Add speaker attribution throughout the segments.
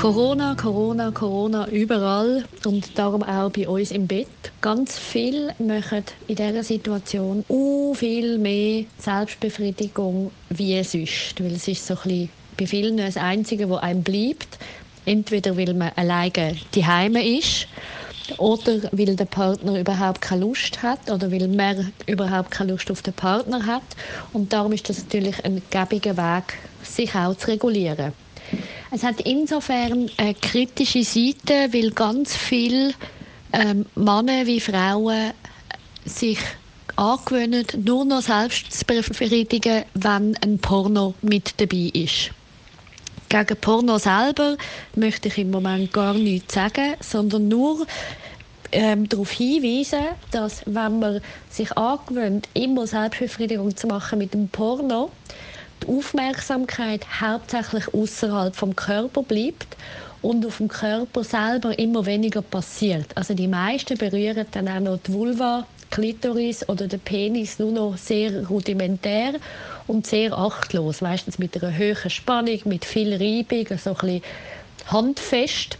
Speaker 1: Corona, Corona, Corona überall und darum auch bei uns im Bett. Ganz viel machen in dieser Situation viel mehr Selbstbefriedigung wie sonst, weil es ist so ein bisschen bei vielen das Einzige, was einem bleibt. Entweder weil man alleine daheim ist oder weil der Partner überhaupt keine Lust hat oder weil man überhaupt keine Lust auf den Partner hat. Und darum ist das natürlich ein gäbiger Weg, sich auch zu regulieren. Es hat insofern eine kritische Seite, weil ganz viele ähm, Männer wie Frauen sich angewöhnen, nur noch selbst zu befriedigen, wenn ein Porno mit dabei ist. Gegen Porno selber möchte ich im Moment gar nichts sagen, sondern nur ähm, darauf hinweisen, dass wenn man sich angewöhnt, immer Selbstbefriedigung zu machen mit dem Porno, die Aufmerksamkeit hauptsächlich außerhalb vom Körper bleibt und auf dem Körper selber immer weniger passiert. Also die meisten berühren dann auch noch die Vulva, Klitoris oder den Penis nur noch sehr rudimentär und sehr achtlos, meistens mit einer höheren Spannung, mit viel Reibung, so bisschen handfest.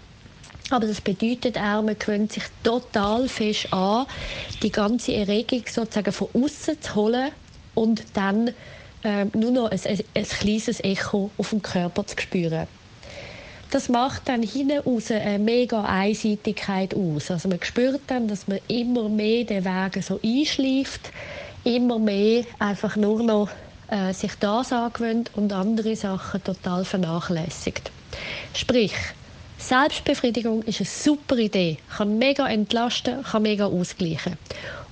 Speaker 1: Aber das bedeutet auch, man gewöhnt sich total fest an, die ganze Erregung sozusagen von außen zu holen und dann äh, nur noch ein, ein, ein kleines Echo auf dem Körper zu spüren. Das macht dann hinten raus eine mega Einseitigkeit aus. Also man spürt dann, dass man immer mehr den Weg so einschleift, immer mehr einfach nur noch äh, sich das angewöhnt und andere Sachen total vernachlässigt. Sprich, Selbstbefriedigung ist eine super Idee, kann mega entlasten, kann mega ausgleichen.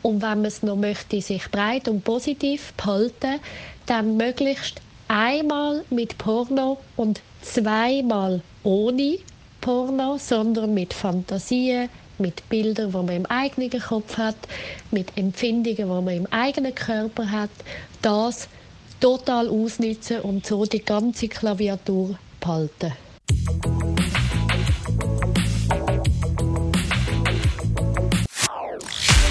Speaker 1: Und wenn man es noch möchte, sich breit und positiv behalten, dann möglichst einmal mit Porno und zweimal ohne Porno, sondern mit Fantasien, mit Bildern, die man im eigenen Kopf hat, mit Empfindungen, die man im eigenen Körper hat, das total ausnutzen und so die ganze Klaviatur behalten.